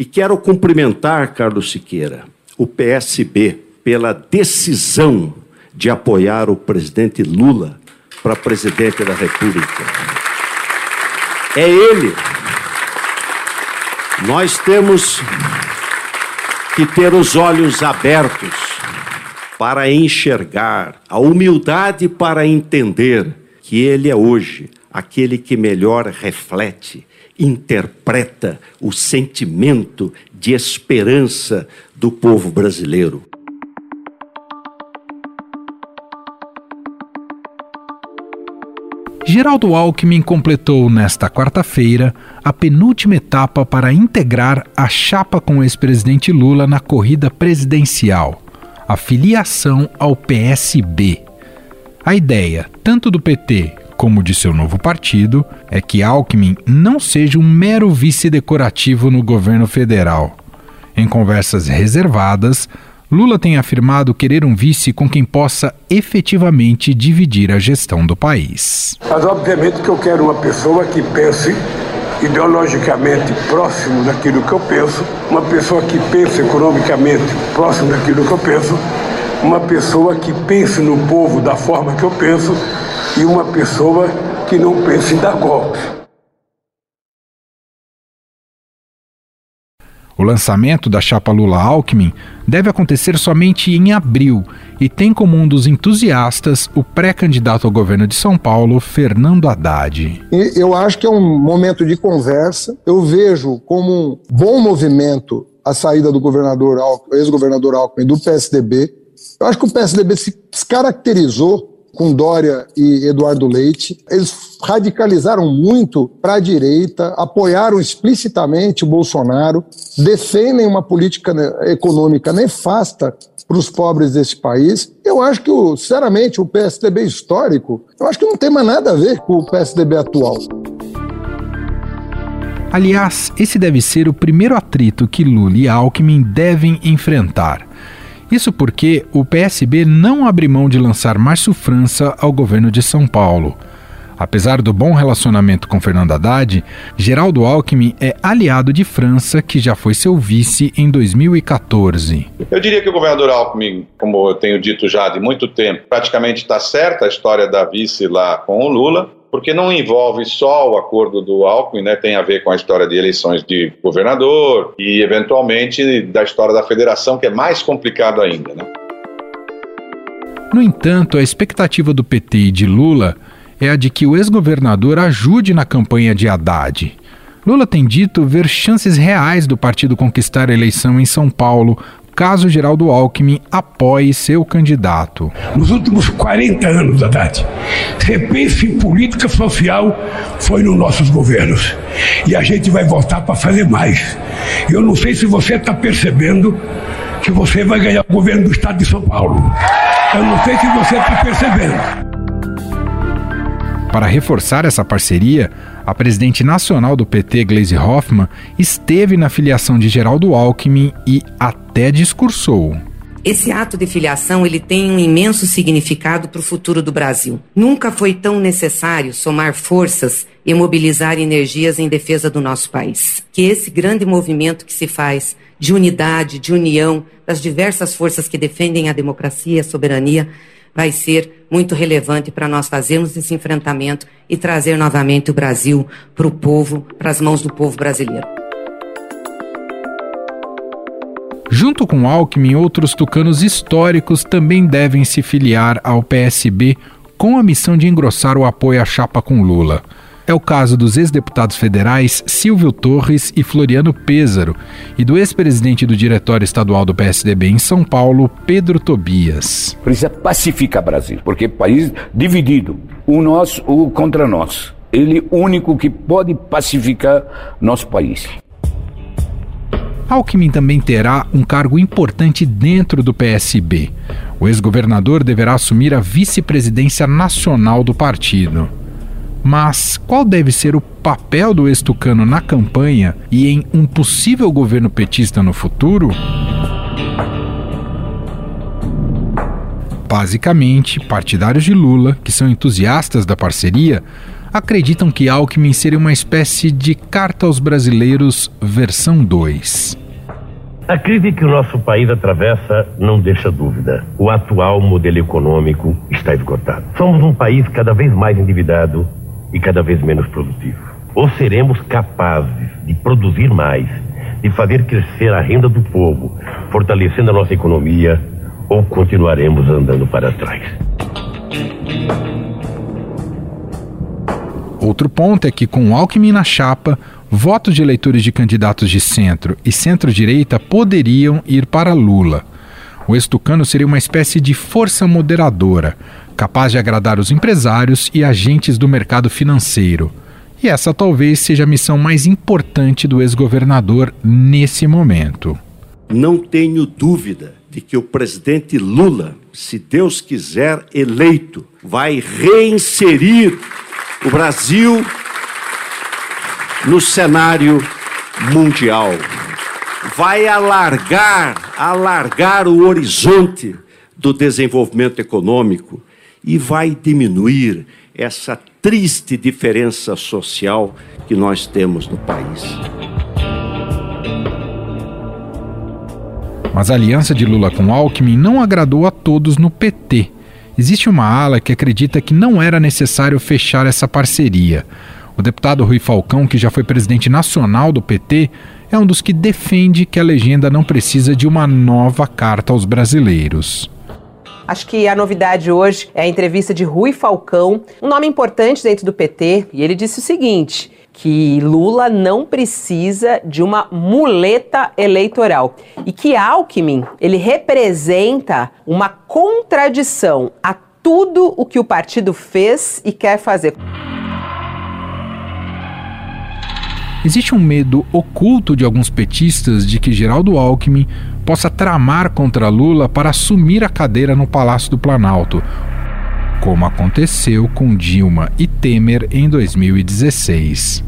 E quero cumprimentar, Carlos Siqueira, o PSB pela decisão de apoiar o presidente Lula para presidente da República. É ele. Nós temos que ter os olhos abertos para enxergar, a humildade para entender que ele é hoje aquele que melhor reflete, interpreta o sentimento de esperança do povo brasileiro. Geraldo Alckmin completou nesta quarta-feira a penúltima etapa para integrar a chapa com o ex-presidente Lula na corrida presidencial, a filiação ao PSB. A ideia, tanto do PT como de seu novo partido, é que Alckmin não seja um mero vice decorativo no governo federal. Em conversas reservadas, Lula tem afirmado querer um vice com quem possa efetivamente dividir a gestão do país. Mas, obviamente, que eu quero uma pessoa que pense ideologicamente próximo daquilo que eu penso, uma pessoa que pense economicamente próximo daquilo que eu penso, uma pessoa que pense no povo da forma que eu penso e uma pessoa que não pense em dar golpe. O lançamento da chapa Lula-Alckmin deve acontecer somente em abril e tem como um dos entusiastas o pré-candidato ao governo de São Paulo, Fernando Haddad. Eu acho que é um momento de conversa. Eu vejo como um bom movimento a saída do governador, ex-governador Alckmin do PSDB. Eu acho que o PSDB se caracterizou com Dória e Eduardo Leite. Eles radicalizaram muito para a direita, apoiaram explicitamente o Bolsonaro, defendem uma política econômica nefasta para os pobres desse país. Eu acho que, sinceramente, o PSDB histórico, eu acho que não tem mais nada a ver com o PSDB atual. Aliás, esse deve ser o primeiro atrito que Lula e Alckmin devem enfrentar. Isso porque o PSB não abre mão de lançar Márcio França ao governo de São Paulo. Apesar do bom relacionamento com Fernando Haddad, Geraldo Alckmin é aliado de França, que já foi seu vice em 2014. Eu diria que o governador Alckmin, como eu tenho dito já de muito tempo, praticamente está certa a história da vice lá com o Lula porque não envolve só o acordo do Alckmin, né, tem a ver com a história de eleições de governador e, eventualmente, da história da federação, que é mais complicado ainda. Né? No entanto, a expectativa do PT e de Lula é a de que o ex-governador ajude na campanha de Haddad. Lula tem dito ver chances reais do partido conquistar a eleição em São Paulo, caso Geraldo Alckmin apoie seu candidato. Nos últimos 40 anos, Haddad, repense em política social foi nos nossos governos. E a gente vai voltar para fazer mais. Eu não sei se você está percebendo que você vai ganhar o governo do estado de São Paulo. Eu não sei se você está percebendo. Para reforçar essa parceria, a presidente nacional do PT, Gleisi Hoffmann, esteve na filiação de Geraldo Alckmin e até discursou. Esse ato de filiação ele tem um imenso significado para o futuro do Brasil. Nunca foi tão necessário somar forças e mobilizar energias em defesa do nosso país. Que esse grande movimento que se faz de unidade, de união das diversas forças que defendem a democracia e a soberania vai ser muito relevante para nós fazermos esse enfrentamento e trazer novamente o Brasil para o povo, para as mãos do povo brasileiro. Junto com Alckmin, outros tucanos históricos também devem se filiar ao PSB com a missão de engrossar o apoio à chapa com Lula. É o caso dos ex-deputados federais Silvio Torres e Floriano Pêsaro e do ex-presidente do Diretório Estadual do PSDB em São Paulo, Pedro Tobias. Precisa pacificar o Brasil, porque o país dividido, um nós, o contra nós. Ele é o único que pode pacificar nosso país. Alckmin também terá um cargo importante dentro do PSB. O ex-governador deverá assumir a vice-presidência nacional do partido. Mas qual deve ser o papel do ex-tucano na campanha e em um possível governo petista no futuro? Basicamente, partidários de Lula, que são entusiastas da parceria, acreditam que Alckmin seria uma espécie de carta aos brasileiros versão 2. A crise que o nosso país atravessa não deixa dúvida. O atual modelo econômico está esgotado. Somos um país cada vez mais endividado e cada vez menos produtivo. Ou seremos capazes de produzir mais, de fazer crescer a renda do povo, fortalecendo a nossa economia, ou continuaremos andando para trás. Outro ponto é que, com Alckmin na chapa, votos de eleitores de candidatos de centro e centro-direita poderiam ir para Lula. O ex-tucano seria uma espécie de força moderadora, capaz de agradar os empresários e agentes do mercado financeiro. E essa talvez seja a missão mais importante do ex-governador nesse momento. Não tenho dúvida de que o presidente Lula, se Deus quiser eleito, vai reinserir o Brasil no cenário mundial. Vai alargar, alargar o horizonte do desenvolvimento econômico e vai diminuir essa triste diferença social que nós temos no país. Mas a aliança de Lula com Alckmin não agradou a todos no PT. Existe uma ala que acredita que não era necessário fechar essa parceria. O deputado Rui Falcão, que já foi presidente nacional do PT, é um dos que defende que a legenda não precisa de uma nova carta aos brasileiros. Acho que a novidade hoje é a entrevista de Rui Falcão, um nome importante dentro do PT, e ele disse o seguinte: que Lula não precisa de uma muleta eleitoral e que Alckmin ele representa uma contradição a tudo o que o partido fez e quer fazer. Existe um medo oculto de alguns petistas de que Geraldo Alckmin possa tramar contra Lula para assumir a cadeira no Palácio do Planalto, como aconteceu com Dilma e Temer em 2016.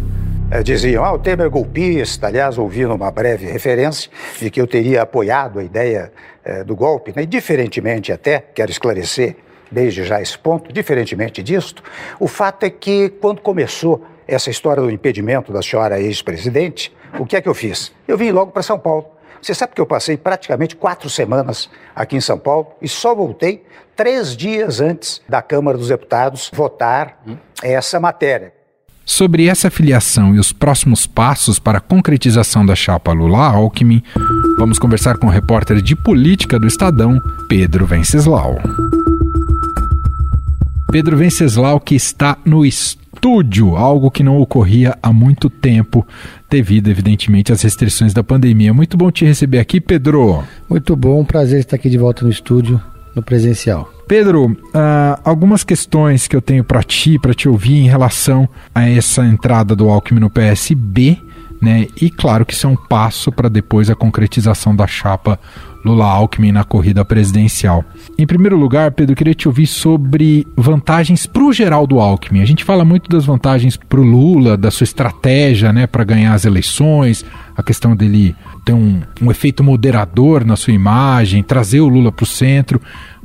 É, diziam, ah, o Temer é golpista, aliás, ouvi uma breve referência de que eu teria apoiado a ideia é, do golpe, né? e diferentemente até, quero esclarecer desde já esse ponto, diferentemente disto, o fato é que quando começou essa história do impedimento da senhora ex-presidente, o que é que eu fiz? Eu vim logo para São Paulo. Você sabe que eu passei praticamente quatro semanas aqui em São Paulo e só voltei três dias antes da Câmara dos Deputados votar essa matéria. Sobre essa filiação e os próximos passos para a concretização da chapa Lula-Alckmin, vamos conversar com o repórter de política do Estadão, Pedro Venceslau. Pedro Venceslau, que está no estúdio, algo que não ocorria há muito tempo, devido, evidentemente, às restrições da pandemia. Muito bom te receber aqui, Pedro. Muito bom, prazer estar aqui de volta no estúdio, no presencial. Pedro, uh, algumas questões que eu tenho para ti, para te ouvir em relação a essa entrada do Alckmin no PSB, né? E claro que isso é um passo para depois a concretização da chapa Lula-Alckmin na corrida presidencial. Em primeiro lugar, Pedro, queria te ouvir sobre vantagens para o Geraldo Alckmin. A gente fala muito das vantagens para o Lula, da sua estratégia né, para ganhar as eleições, a questão dele ter um, um efeito moderador na sua imagem, trazer o Lula para o centro.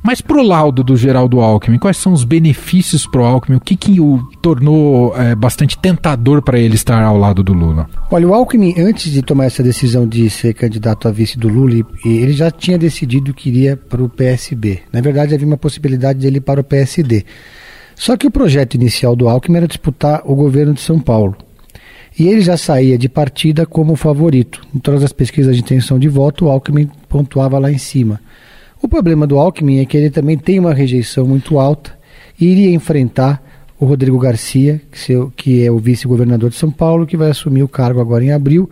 Mas para o laudo do Geraldo Alckmin, quais são os benefícios para o Alckmin? O que, que o tornou é, bastante tentador para ele estar ao lado do Lula? Olha, o Alckmin, antes de tomar essa decisão de ser candidato a vice do Lula, ele já tinha decidido que iria para o PSB. Na verdade, havia uma possibilidade dele para o PSD. Só que o projeto inicial do Alckmin era disputar o governo de São Paulo. E ele já saía de partida como favorito. Em todas as pesquisas de intenção de voto, o Alckmin pontuava lá em cima. O problema do Alckmin é que ele também tem uma rejeição muito alta e iria enfrentar o Rodrigo Garcia, que é o vice-governador de São Paulo, que vai assumir o cargo agora em abril,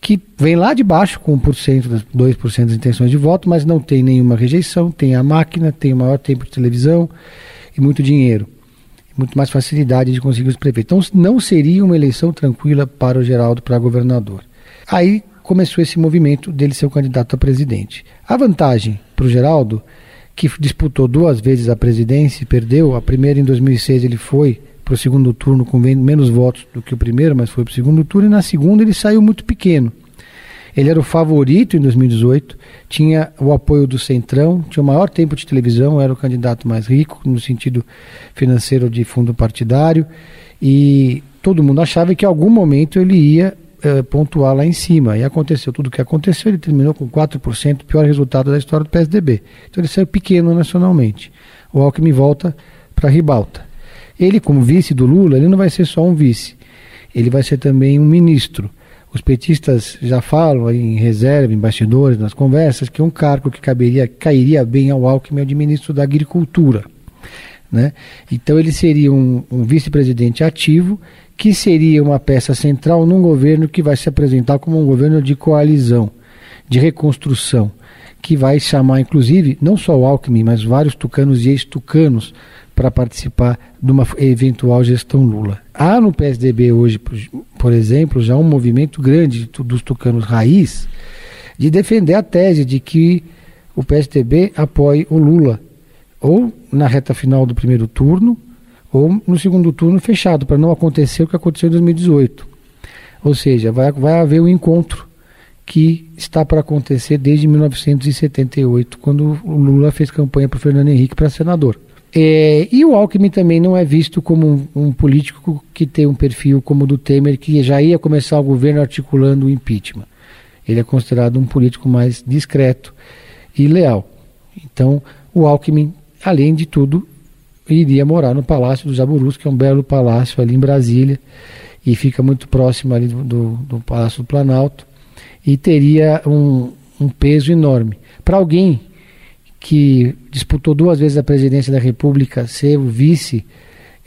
que vem lá de baixo com 1%, 2% das intenções de voto, mas não tem nenhuma rejeição, tem a máquina, tem o maior tempo de televisão e muito dinheiro. Muito mais facilidade de conseguir os prefeitos. Então não seria uma eleição tranquila para o Geraldo para governador. Aí começou esse movimento dele ser o candidato a presidente. A vantagem para o Geraldo, que disputou duas vezes a presidência e perdeu, a primeira em 2006 ele foi para o segundo turno com menos votos do que o primeiro, mas foi para o segundo turno, e na segunda ele saiu muito pequeno. Ele era o favorito em 2018, tinha o apoio do Centrão, tinha o maior tempo de televisão, era o candidato mais rico no sentido financeiro de fundo partidário. E todo mundo achava que em algum momento ele ia eh, pontuar lá em cima. E aconteceu tudo o que aconteceu, ele terminou com 4%, pior resultado da história do PSDB. Então ele saiu pequeno nacionalmente. O Alckmin volta para ribalta. Ele, como vice do Lula, ele não vai ser só um vice, ele vai ser também um ministro. Os petistas já falam em reserva, em bastidores, nas conversas, que um cargo que caberia, cairia bem ao Alckmin é o de ministro da Agricultura. Né? Então ele seria um, um vice-presidente ativo, que seria uma peça central num governo que vai se apresentar como um governo de coalizão, de reconstrução, que vai chamar, inclusive, não só o Alckmin, mas vários tucanos e ex-tucanos para participar de uma eventual gestão Lula. Há no PSDB hoje, por exemplo, já um movimento grande dos tucanos raiz de defender a tese de que o PSDB apoie o Lula, ou na reta final do primeiro turno, ou no segundo turno fechado, para não acontecer o que aconteceu em 2018. Ou seja, vai, vai haver um encontro que está para acontecer desde 1978, quando o Lula fez campanha para o Fernando Henrique para senador. É, e o Alckmin também não é visto como um, um, político que tem um perfil como o do Temer, que já ia começar o governo articulando o impeachment. Ele é considerado um político mais discreto e leal. Então, o Alckmin, além de tudo, iria morar no Palácio dos Jaburus, que é um belo palácio ali em Brasília, e fica muito próximo ali do, do Palácio do Planalto, e teria um, um peso enorme. Para alguém que disputou duas vezes a presidência da República, ser o vice,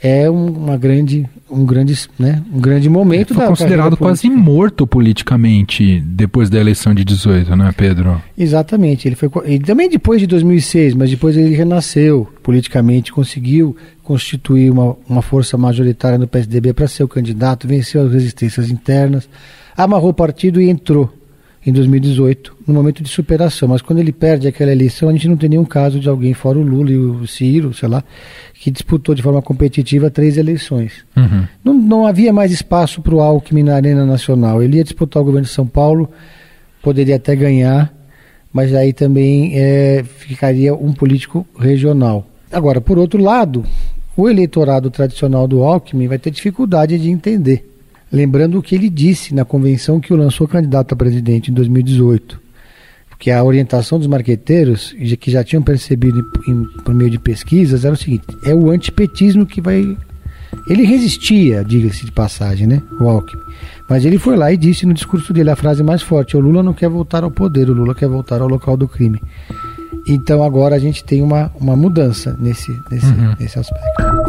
é uma grande, um grande, né, um grande momento. Ele foi considerado quase morto politicamente depois da eleição de 18, né, Pedro? Exatamente. Ele foi e também depois de 2006, mas depois ele renasceu politicamente, conseguiu constituir uma, uma força majoritária no PSDB para ser o candidato, venceu as resistências internas, amarrou o partido e entrou em 2018, no momento de superação. Mas quando ele perde aquela eleição, a gente não tem nenhum caso de alguém, fora o Lula e o Ciro, sei lá, que disputou de forma competitiva três eleições. Uhum. Não, não havia mais espaço para o Alckmin na Arena Nacional. Ele ia disputar o governo de São Paulo, poderia até ganhar, mas aí também é, ficaria um político regional. Agora, por outro lado, o eleitorado tradicional do Alckmin vai ter dificuldade de entender Lembrando o que ele disse na convenção que o lançou candidato a presidente em 2018. Porque a orientação dos marqueteiros, que já tinham percebido em, por meio de pesquisas, era o seguinte: é o antipetismo que vai. Ele resistia, diga-se de passagem, né? O Alckmin. Mas ele foi lá e disse no discurso dele a frase mais forte: o Lula não quer voltar ao poder, o Lula quer voltar ao local do crime. Então agora a gente tem uma, uma mudança nesse, nesse, uhum. nesse aspecto.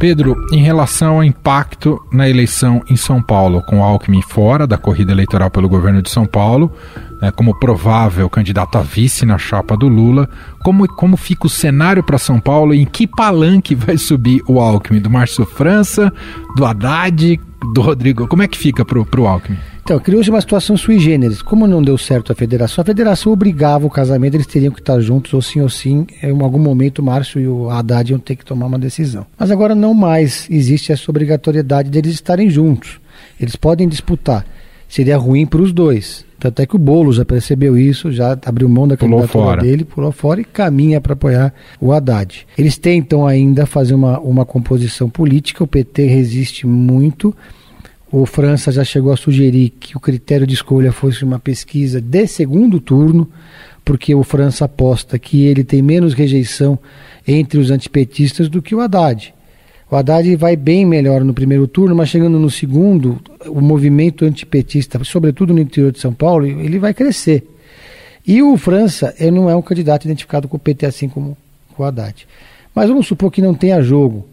Pedro, em relação ao impacto na eleição em São Paulo, com Alckmin fora da corrida eleitoral pelo governo de São Paulo, né, como provável candidato a vice na chapa do Lula, como, como fica o cenário para São Paulo e em que palanque vai subir o Alckmin? Do Márcio França, do Haddad, do Rodrigo? Como é que fica para o Alckmin? Então, criou-se uma situação sui generis. Como não deu certo a federação, a federação obrigava o casamento, eles teriam que estar juntos, ou sim ou sim. Em algum momento, o Márcio e o Haddad iam ter que tomar uma decisão. Mas agora não mais existe essa obrigatoriedade deles estarem juntos. Eles podem disputar. Seria ruim para os dois. Tanto é que o Bolo já percebeu isso, já abriu mão da pulou candidatura fora. dele, pulou fora e caminha para apoiar o Haddad. Eles tentam ainda fazer uma, uma composição política, o PT resiste muito o França já chegou a sugerir que o critério de escolha fosse uma pesquisa de segundo turno, porque o França aposta que ele tem menos rejeição entre os antipetistas do que o Haddad. O Haddad vai bem melhor no primeiro turno, mas chegando no segundo, o movimento antipetista, sobretudo no interior de São Paulo, ele vai crescer. E o França ele não é um candidato identificado com o PT assim como o Haddad. Mas vamos supor que não tenha jogo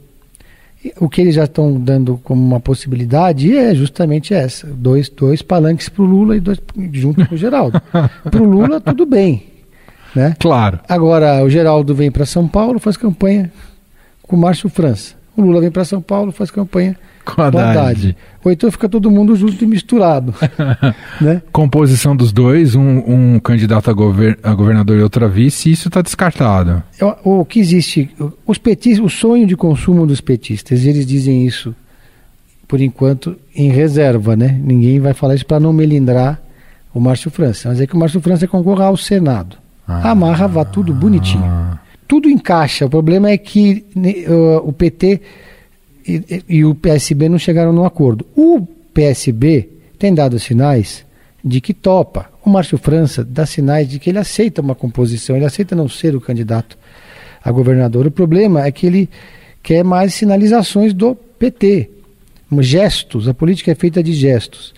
o que eles já estão dando como uma possibilidade é justamente essa: dois, dois palanques para o Lula e dois junto com o Geraldo. para o Lula, tudo bem. Né? Claro. Agora, o Geraldo vem para São Paulo, faz campanha com o Márcio França. O Lula vem para São Paulo, faz campanha com a Haddad. Ou então fica todo mundo junto e misturado. né? Composição dos dois, um, um candidato a, gover a, governador e outra vice, isso está descartado. O, o, que existe, os petistas, o sonho de consumo dos petistas, eles dizem isso, por enquanto, em reserva, né? Ninguém vai falar isso para não melindrar o Márcio França. Mas é que o Márcio França concorra ao Senado. Ah, Amarra, vá tudo bonitinho. Tudo encaixa. O problema é que uh, o PT e, e, o PSB não chegaram num acordo. O PSB tem dado sinais de que topa. O Márcio França dá sinais de que ele aceita uma composição, ele aceita não ser o candidato a governador. O problema é que ele quer mais sinalizações do PT, gestos. A política é feita de gestos.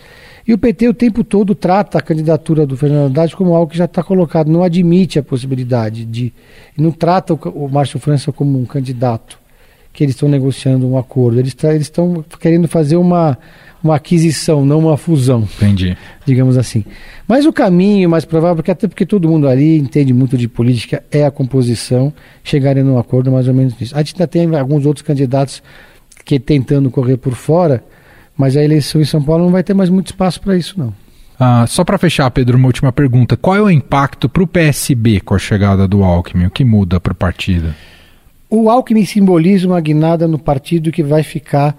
E o PT o tempo todo trata a candidatura do Fernando Haddad como algo que já está colocado, não admite a possibilidade de. Não trata o, o Márcio França como um candidato, que eles estão negociando um acordo. Eles estão querendo fazer uma, uma aquisição, não uma fusão. Entendi. Digamos assim. Mas o caminho mais provável, porque até porque todo mundo ali entende muito de política, é a composição, chegarem num acordo mais ou menos nisso. A gente ainda tem alguns outros candidatos que tentando correr por fora mas a eleição em São Paulo não vai ter mais muito espaço para isso, não. Ah, só para fechar, Pedro, uma última pergunta. Qual é o impacto para o PSB com a chegada do Alckmin? O que muda para o partido? O Alckmin simboliza uma guinada no partido que vai ficar,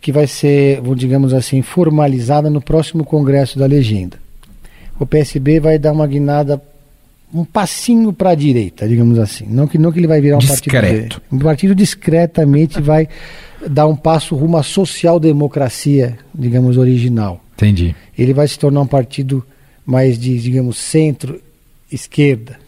que vai ser, digamos assim, formalizada no próximo Congresso da Legenda. O PSB vai dar uma guinada, um passinho para a direita, digamos assim. Não que, não que ele vai virar um Discreto. partido. Um partido discretamente vai dar um passo rumo à social-democracia, digamos, original. Entendi. Ele vai se tornar um partido mais de, digamos, centro-esquerda,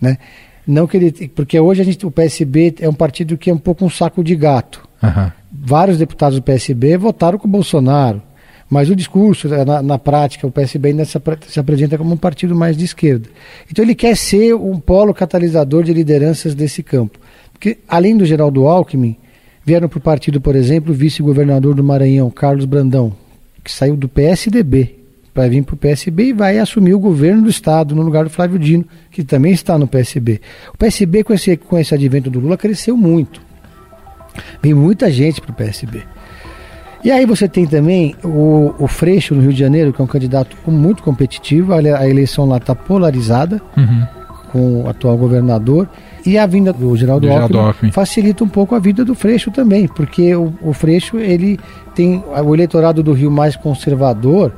né? Não que ele, porque hoje a gente, o PSB é um partido que é um pouco um saco de gato. Uhum. Vários deputados do PSB votaram com o Bolsonaro, mas o discurso, na, na prática, o PSB ainda se, se, apresenta como um partido mais de esquerda. Então ele quer ser um polo catalisador de lideranças desse campo. Porque, além do Geraldo Alckmin, Vieram para o partido, por exemplo, o vice-governador do Maranhão, Carlos Brandão, que saiu do PSDB para vir para o PSB e vai assumir o governo do Estado no lugar do Flávio Dino, que também está no PSB. O PSB, com esse, com esse advento do Lula, cresceu muito. Vem muita gente para o PSB. E aí você tem também o, o Freixo no Rio de Janeiro, que é um candidato muito competitivo, a, eleição lá está polarizada uhum. com o atual governador. E a vinda do Geraldo, Geraldo Alckmin, Alckmin, facilita um pouco a vida do Freixo também, porque o, o Freixo ele tem o eleitorado do Rio mais conservador,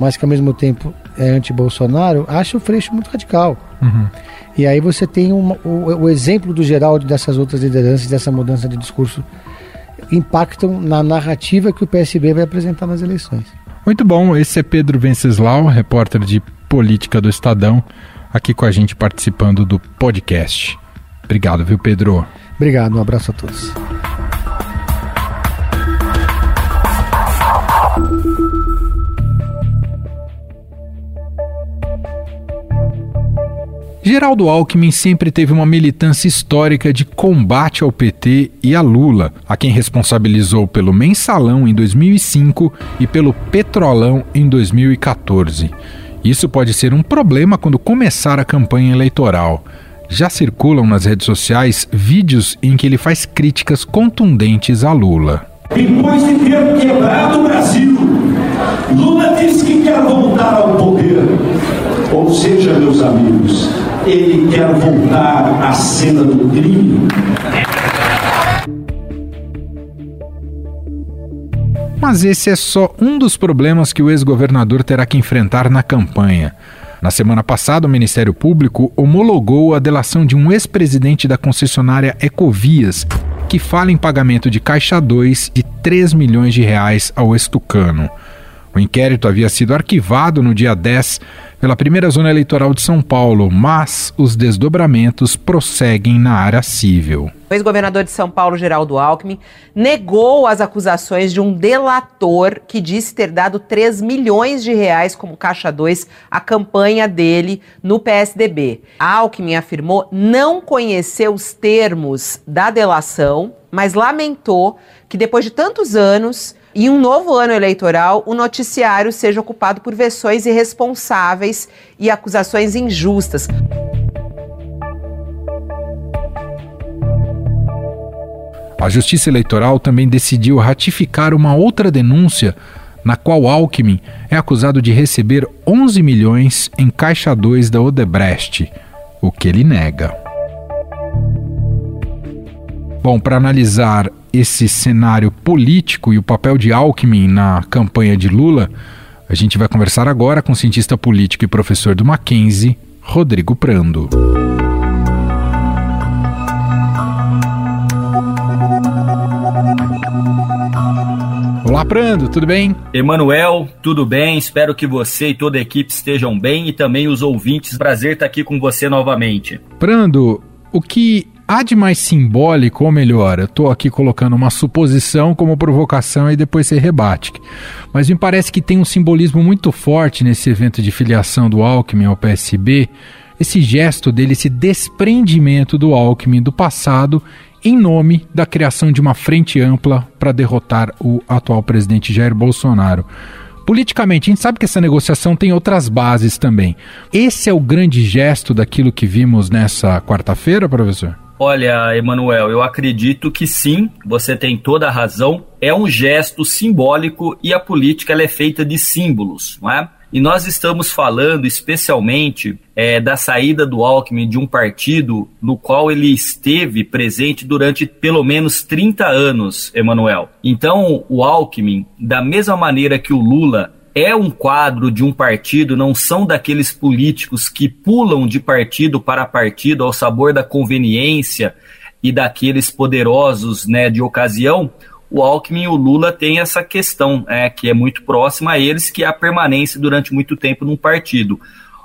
mas que ao mesmo tempo é anti-Bolsonaro, acha o Freixo muito radical. Uhum. E aí você tem uma, o, o exemplo do Geraldo dessas outras lideranças, dessa mudança de discurso, impactam na narrativa que o PSB vai apresentar nas eleições. Muito bom, esse é Pedro Venceslau, repórter de política do Estadão, aqui com a gente participando do podcast. Obrigado, viu, Pedro? Obrigado, um abraço a todos. Geraldo Alckmin sempre teve uma militância histórica de combate ao PT e a Lula, a quem responsabilizou pelo mensalão em 2005 e pelo petrolão em 2014. Isso pode ser um problema quando começar a campanha eleitoral. Já circulam nas redes sociais vídeos em que ele faz críticas contundentes a Lula. Depois de ter quebrado o Brasil, ele quer voltar à cena do crime. Mas esse é só um dos problemas que o ex-governador terá que enfrentar na campanha. Na semana passada, o Ministério Público homologou a delação de um ex-presidente da concessionária Ecovias, que fala em pagamento de caixa 2 de 3 milhões de reais ao estucano. O inquérito havia sido arquivado no dia 10 pela primeira zona eleitoral de São Paulo, mas os desdobramentos prosseguem na área civil. O ex-governador de São Paulo, Geraldo Alckmin, negou as acusações de um delator que disse ter dado 3 milhões de reais como caixa 2 à campanha dele no PSDB. Alckmin afirmou não conhecer os termos da delação, mas lamentou que depois de tantos anos em um novo ano eleitoral, o noticiário seja ocupado por versões irresponsáveis e acusações injustas. A Justiça Eleitoral também decidiu ratificar uma outra denúncia na qual Alckmin é acusado de receber 11 milhões em caixa 2 da Odebrecht, o que ele nega. Bom, para analisar esse cenário político e o papel de Alckmin na campanha de Lula, a gente vai conversar agora com o cientista político e professor do Mackenzie, Rodrigo Prando. Olá, Prando, tudo bem? Emanuel, tudo bem? Espero que você e toda a equipe estejam bem e também os ouvintes. Prazer estar aqui com você novamente. Prando, o que há de mais simbólico, ou melhor, eu estou aqui colocando uma suposição como provocação e depois você rebate. Mas me parece que tem um simbolismo muito forte nesse evento de filiação do Alckmin ao PSB, esse gesto dele, esse desprendimento do Alckmin do passado em nome da criação de uma frente ampla para derrotar o atual presidente Jair Bolsonaro. Politicamente, a gente sabe que essa negociação tem outras bases também. Esse é o grande gesto daquilo que vimos nessa quarta-feira, professor? Olha, Emanuel, eu acredito que sim, você tem toda a razão. É um gesto simbólico e a política é feita de símbolos, não é? E nós estamos falando especialmente é, da saída do Alckmin de um partido no qual ele esteve presente durante pelo menos 30 anos, Emanuel. Então, o Alckmin, da mesma maneira que o Lula é um quadro de um partido, não são daqueles políticos que pulam de partido para partido ao sabor da conveniência e daqueles poderosos né, de ocasião. O Alckmin e o Lula têm essa questão, é, que é muito próxima a eles, que é a permanência durante muito tempo num partido.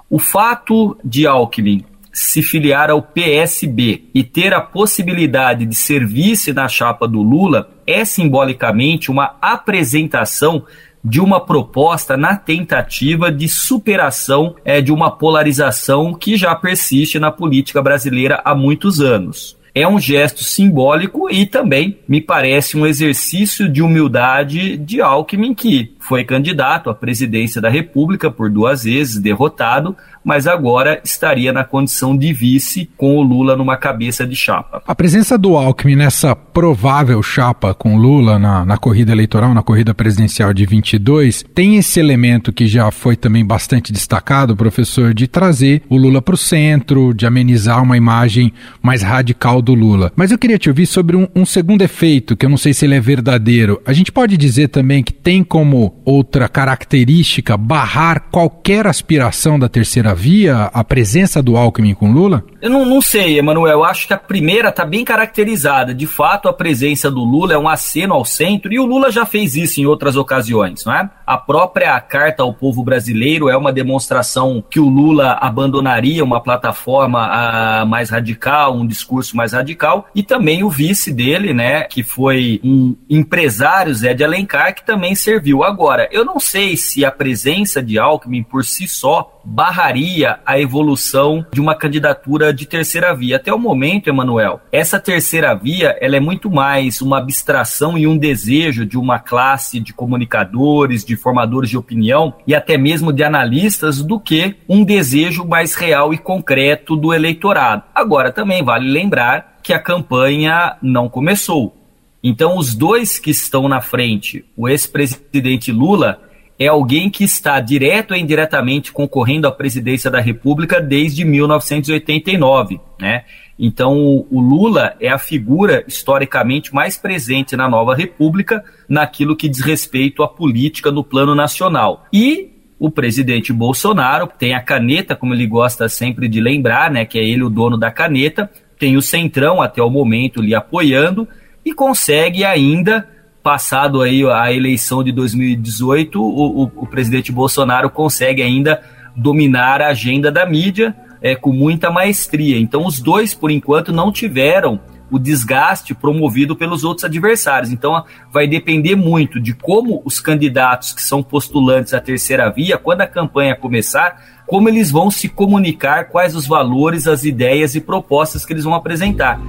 O fato de Alckmin se filiar ao PSB e ter a possibilidade de ser vice na chapa do Lula é simbolicamente uma apresentação de uma proposta na tentativa de superação é, de uma polarização que já persiste na política brasileira há muitos anos. É um gesto simbólico e também me parece um exercício de humildade de Alckmin, que foi candidato à presidência da República por duas vezes, derrotado, mas agora estaria na condição de vice com o Lula numa cabeça de chapa. A presença do Alckmin nessa provável chapa com Lula na, na corrida eleitoral, na corrida presidencial de 22, tem esse elemento que já foi também bastante destacado, professor, de trazer o Lula para o centro, de amenizar uma imagem mais radical do Lula. Mas eu queria te ouvir sobre um, um segundo efeito, que eu não sei se ele é verdadeiro. A gente pode dizer também que tem como outra característica barrar qualquer aspiração da terceira havia a presença do Alckmin com Lula? Eu não, não sei, Emanuel. Acho que a primeira está bem caracterizada. De fato, a presença do Lula é um aceno ao centro e o Lula já fez isso em outras ocasiões, não é? A própria carta ao povo brasileiro é uma demonstração que o Lula abandonaria uma plataforma ah, mais radical, um discurso mais radical, e também o vice dele, né, que foi um empresário, Zé de Alencar, que também serviu. Agora, eu não sei se a presença de Alckmin por si só barraria a evolução de uma candidatura de terceira via. Até o momento, Emanuel, essa terceira via ela é muito mais uma abstração e um desejo de uma classe de comunicadores, de formadores de opinião e até mesmo de analistas do que um desejo mais real e concreto do eleitorado. Agora, também vale lembrar que a campanha não começou. Então, os dois que estão na frente, o ex-presidente Lula é alguém que está direto ou indiretamente concorrendo à presidência da República desde 1989, né? Então, o Lula é a figura historicamente mais presente na nova República naquilo que diz respeito à política no plano nacional. E o presidente Bolsonaro tem a caneta, como ele gosta sempre de lembrar, né, que é ele o dono da caneta, tem o Centrão até o momento lhe apoiando e consegue ainda passado aí a eleição de 2018, o, o, o presidente Bolsonaro consegue ainda dominar a agenda da mídia é, com muita maestria. Então, os dois, por enquanto, não tiveram o desgaste promovido pelos outros adversários. Então, vai depender muito de como os candidatos que são postulantes à terceira via, quando a campanha começar, como eles vão se comunicar, quais os valores, as ideias e propostas que eles vão apresentar.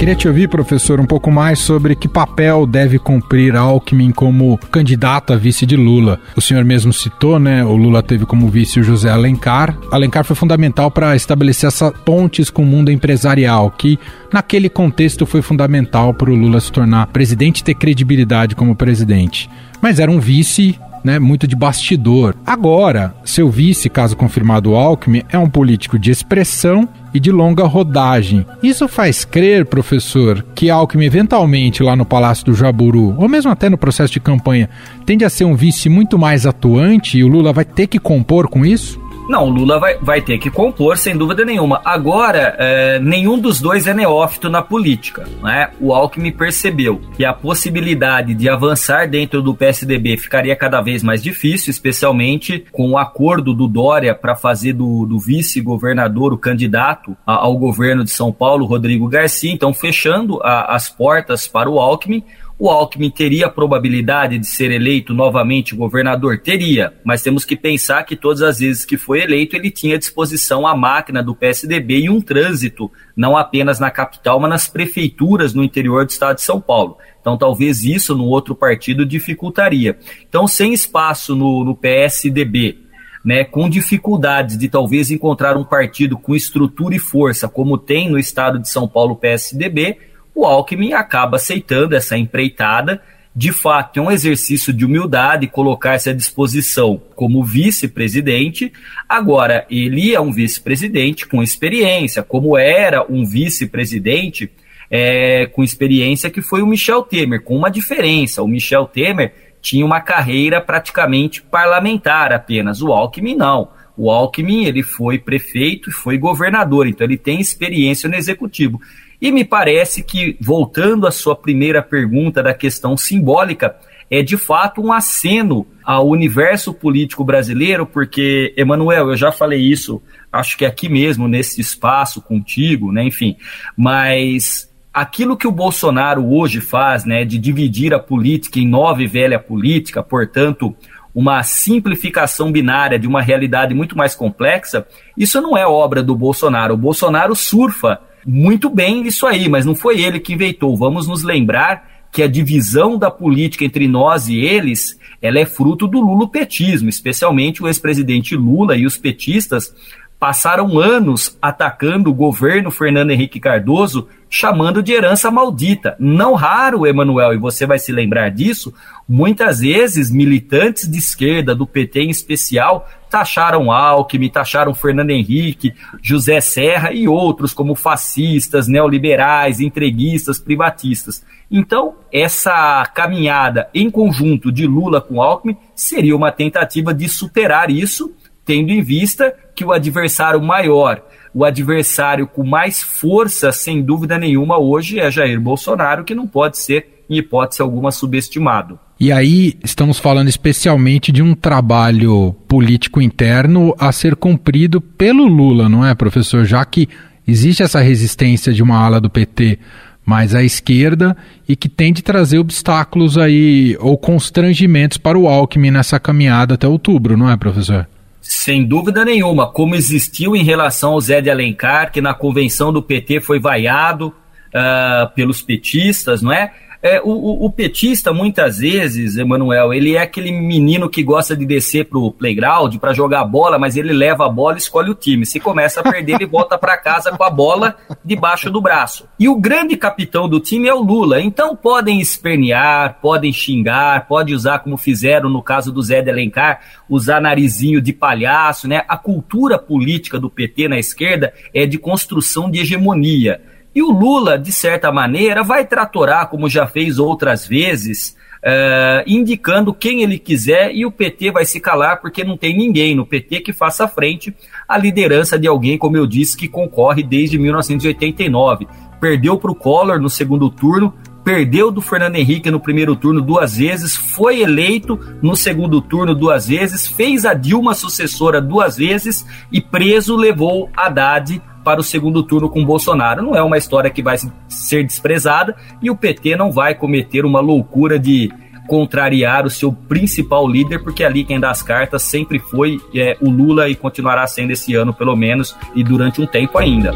Queria te ouvir, professor, um pouco mais sobre que papel deve cumprir Alckmin como candidato a vice de Lula. O senhor mesmo citou, né? O Lula teve como vice o José Alencar. Alencar foi fundamental para estabelecer essas pontes com o mundo empresarial, que naquele contexto foi fundamental para o Lula se tornar presidente e ter credibilidade como presidente. Mas era um vice né, muito de bastidor. Agora, seu vice, caso confirmado Alckmin, é um político de expressão e de longa rodagem. Isso faz crer, professor, que Alckmin eventualmente lá no Palácio do Jaburu, ou mesmo até no processo de campanha, tende a ser um vice muito mais atuante e o Lula vai ter que compor com isso? Não, o Lula vai, vai ter que compor, sem dúvida nenhuma. Agora, é, nenhum dos dois é neófito na política. Né? O Alckmin percebeu que a possibilidade de avançar dentro do PSDB ficaria cada vez mais difícil, especialmente com o acordo do Dória para fazer do, do vice-governador o candidato ao governo de São Paulo, Rodrigo Garcia. Então, fechando a, as portas para o Alckmin o Alckmin teria a probabilidade de ser eleito novamente governador? Teria, mas temos que pensar que todas as vezes que foi eleito, ele tinha à disposição a máquina do PSDB e um trânsito, não apenas na capital, mas nas prefeituras no interior do estado de São Paulo. Então, talvez isso no outro partido dificultaria. Então, sem espaço no, no PSDB, né, com dificuldades de talvez encontrar um partido com estrutura e força, como tem no estado de São Paulo o PSDB, o Alckmin acaba aceitando essa empreitada. De fato, é um exercício de humildade colocar-se à disposição como vice-presidente. Agora, ele é um vice-presidente com experiência, como era um vice-presidente é, com experiência que foi o Michel Temer, com uma diferença. O Michel Temer tinha uma carreira praticamente parlamentar apenas, o Alckmin não. O Alckmin ele foi prefeito e foi governador, então ele tem experiência no executivo. E me parece que, voltando à sua primeira pergunta da questão simbólica, é de fato um aceno ao universo político brasileiro, porque, Emanuel, eu já falei isso, acho que aqui mesmo, nesse espaço contigo, né, enfim, mas aquilo que o Bolsonaro hoje faz, né, de dividir a política em nova e velha política, portanto, uma simplificação binária de uma realidade muito mais complexa, isso não é obra do Bolsonaro. O Bolsonaro surfa muito bem isso aí, mas não foi ele que inventou. Vamos nos lembrar que a divisão da política entre nós e eles, ela é fruto do lulopetismo, especialmente o ex-presidente Lula e os petistas passaram anos atacando o governo Fernando Henrique Cardoso, chamando de herança maldita. Não raro, Emanuel, e você vai se lembrar disso, muitas vezes militantes de esquerda, do PT em especial, taxaram Alckmin, taxaram Fernando Henrique, José Serra e outros como fascistas, neoliberais, entreguistas, privatistas. Então, essa caminhada em conjunto de Lula com Alckmin seria uma tentativa de superar isso, tendo em vista que o adversário maior, o adversário com mais força, sem dúvida nenhuma, hoje é Jair Bolsonaro, que não pode ser, em hipótese alguma, subestimado. E aí estamos falando especialmente de um trabalho político interno a ser cumprido pelo Lula, não é, professor? Já que existe essa resistência de uma ala do PT mais à esquerda e que tem de trazer obstáculos aí ou constrangimentos para o Alckmin nessa caminhada até outubro, não é, professor? Sem dúvida nenhuma, como existiu em relação ao Zé de Alencar, que na convenção do PT foi vaiado uh, pelos petistas, não é? É, o, o, petista, muitas vezes, Emanuel, ele é aquele menino que gosta de descer pro playground para jogar bola, mas ele leva a bola e escolhe o time. Se começa a perder, ele volta para casa com a bola debaixo do braço. E o grande capitão do time é o Lula. Então podem espernear, podem xingar, pode usar como fizeram no caso do Zé de Alencar, usar narizinho de palhaço, né? A cultura política do PT na esquerda é de construção de hegemonia. E o Lula, de certa maneira, vai tratorar, como já fez outras vezes, uh, indicando quem ele quiser e o PT vai se calar porque não tem ninguém no PT que faça frente à liderança de alguém, como eu disse, que concorre desde 1989. Perdeu para o Collor no segundo turno, perdeu do Fernando Henrique no primeiro turno duas vezes, foi eleito no segundo turno duas vezes, fez a Dilma sucessora duas vezes e preso levou Haddad para o segundo turno com Bolsonaro. Não é uma história que vai ser desprezada e o PT não vai cometer uma loucura de contrariar o seu principal líder, porque ali quem dá as cartas sempre foi é, o Lula e continuará sendo esse ano, pelo menos, e durante um tempo ainda.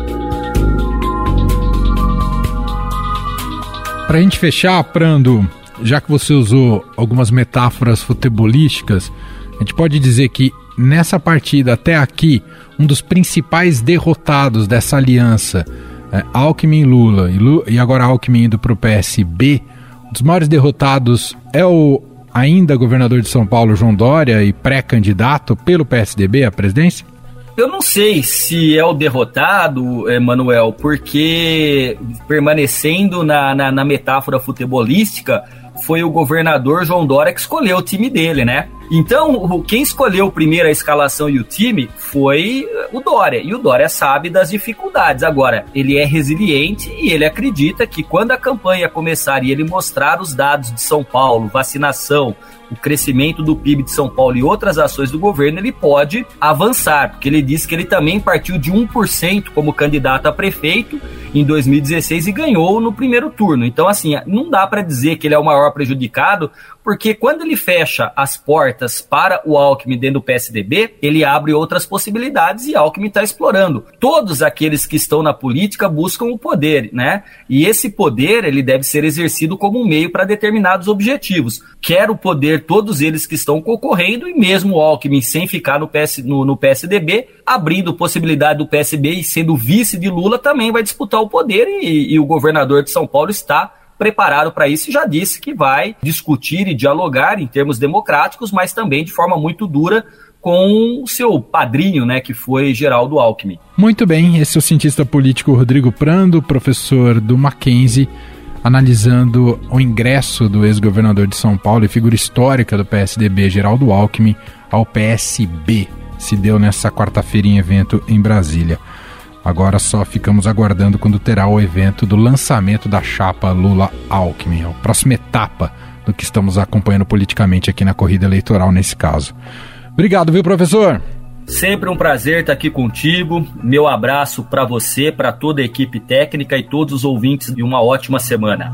Para a gente fechar, Prando, já que você usou algumas metáforas futebolísticas, a gente pode dizer que nessa partida até aqui, um dos principais derrotados dessa aliança, é, Alckmin Lula e, Lula, e agora Alckmin indo para o PSB, um dos maiores derrotados é o ainda governador de São Paulo, João Dória, e pré-candidato pelo PSDB à presidência? Eu não sei se é o derrotado, Emanuel, porque permanecendo na, na, na metáfora futebolística, foi o governador João Dória que escolheu o time dele, né? Então, quem escolheu primeiro a escalação e o time foi o Dória. E o Dória sabe das dificuldades. Agora, ele é resiliente e ele acredita que quando a campanha começar e ele mostrar os dados de São Paulo, vacinação, o crescimento do PIB de São Paulo e outras ações do governo, ele pode avançar, porque ele disse que ele também partiu de 1% como candidato a prefeito em 2016 e ganhou no primeiro turno. Então, assim, não dá para dizer que ele é o maior prejudicado, porque quando ele fecha as portas para o Alckmin dentro do PSDB, ele abre outras possibilidades e Alckmin está explorando. Todos aqueles que estão na política buscam o poder, né? E esse poder ele deve ser exercido como um meio para determinados objetivos. Quer o poder todos eles que estão concorrendo e mesmo o Alckmin sem ficar no, PS, no, no PSDB, abrindo possibilidade do PSB e sendo vice de Lula também vai disputar o poder e, e o governador de São Paulo está preparado para isso e já disse que vai discutir e dialogar em termos democráticos, mas também de forma muito dura com o seu padrinho, né, que foi Geraldo Alckmin. Muito bem, esse é o cientista político Rodrigo Prando, professor do Mackenzie, analisando o ingresso do ex-governador de São Paulo e figura histórica do PSDB, Geraldo Alckmin, ao PSB. Se deu nessa quarta-feira em evento em Brasília. Agora só ficamos aguardando quando terá o evento do lançamento da chapa Lula-Alckmin, a próxima etapa do que estamos acompanhando politicamente aqui na corrida eleitoral nesse caso. Obrigado, viu, professor? Sempre um prazer estar aqui contigo. Meu abraço para você, para toda a equipe técnica e todos os ouvintes de uma ótima semana.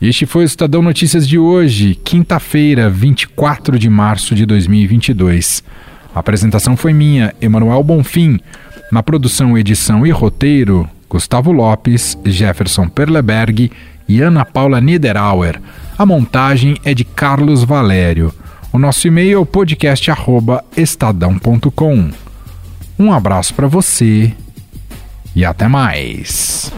Este foi o Estadão Notícias de hoje, quinta-feira, 24 de março de 2022. A apresentação foi minha, Emanuel Bonfim. Na produção, edição e roteiro, Gustavo Lopes, Jefferson Perleberg e Ana Paula Niederauer. A montagem é de Carlos Valério. O nosso e-mail é podcast@estadão.com. Um abraço para você e até mais.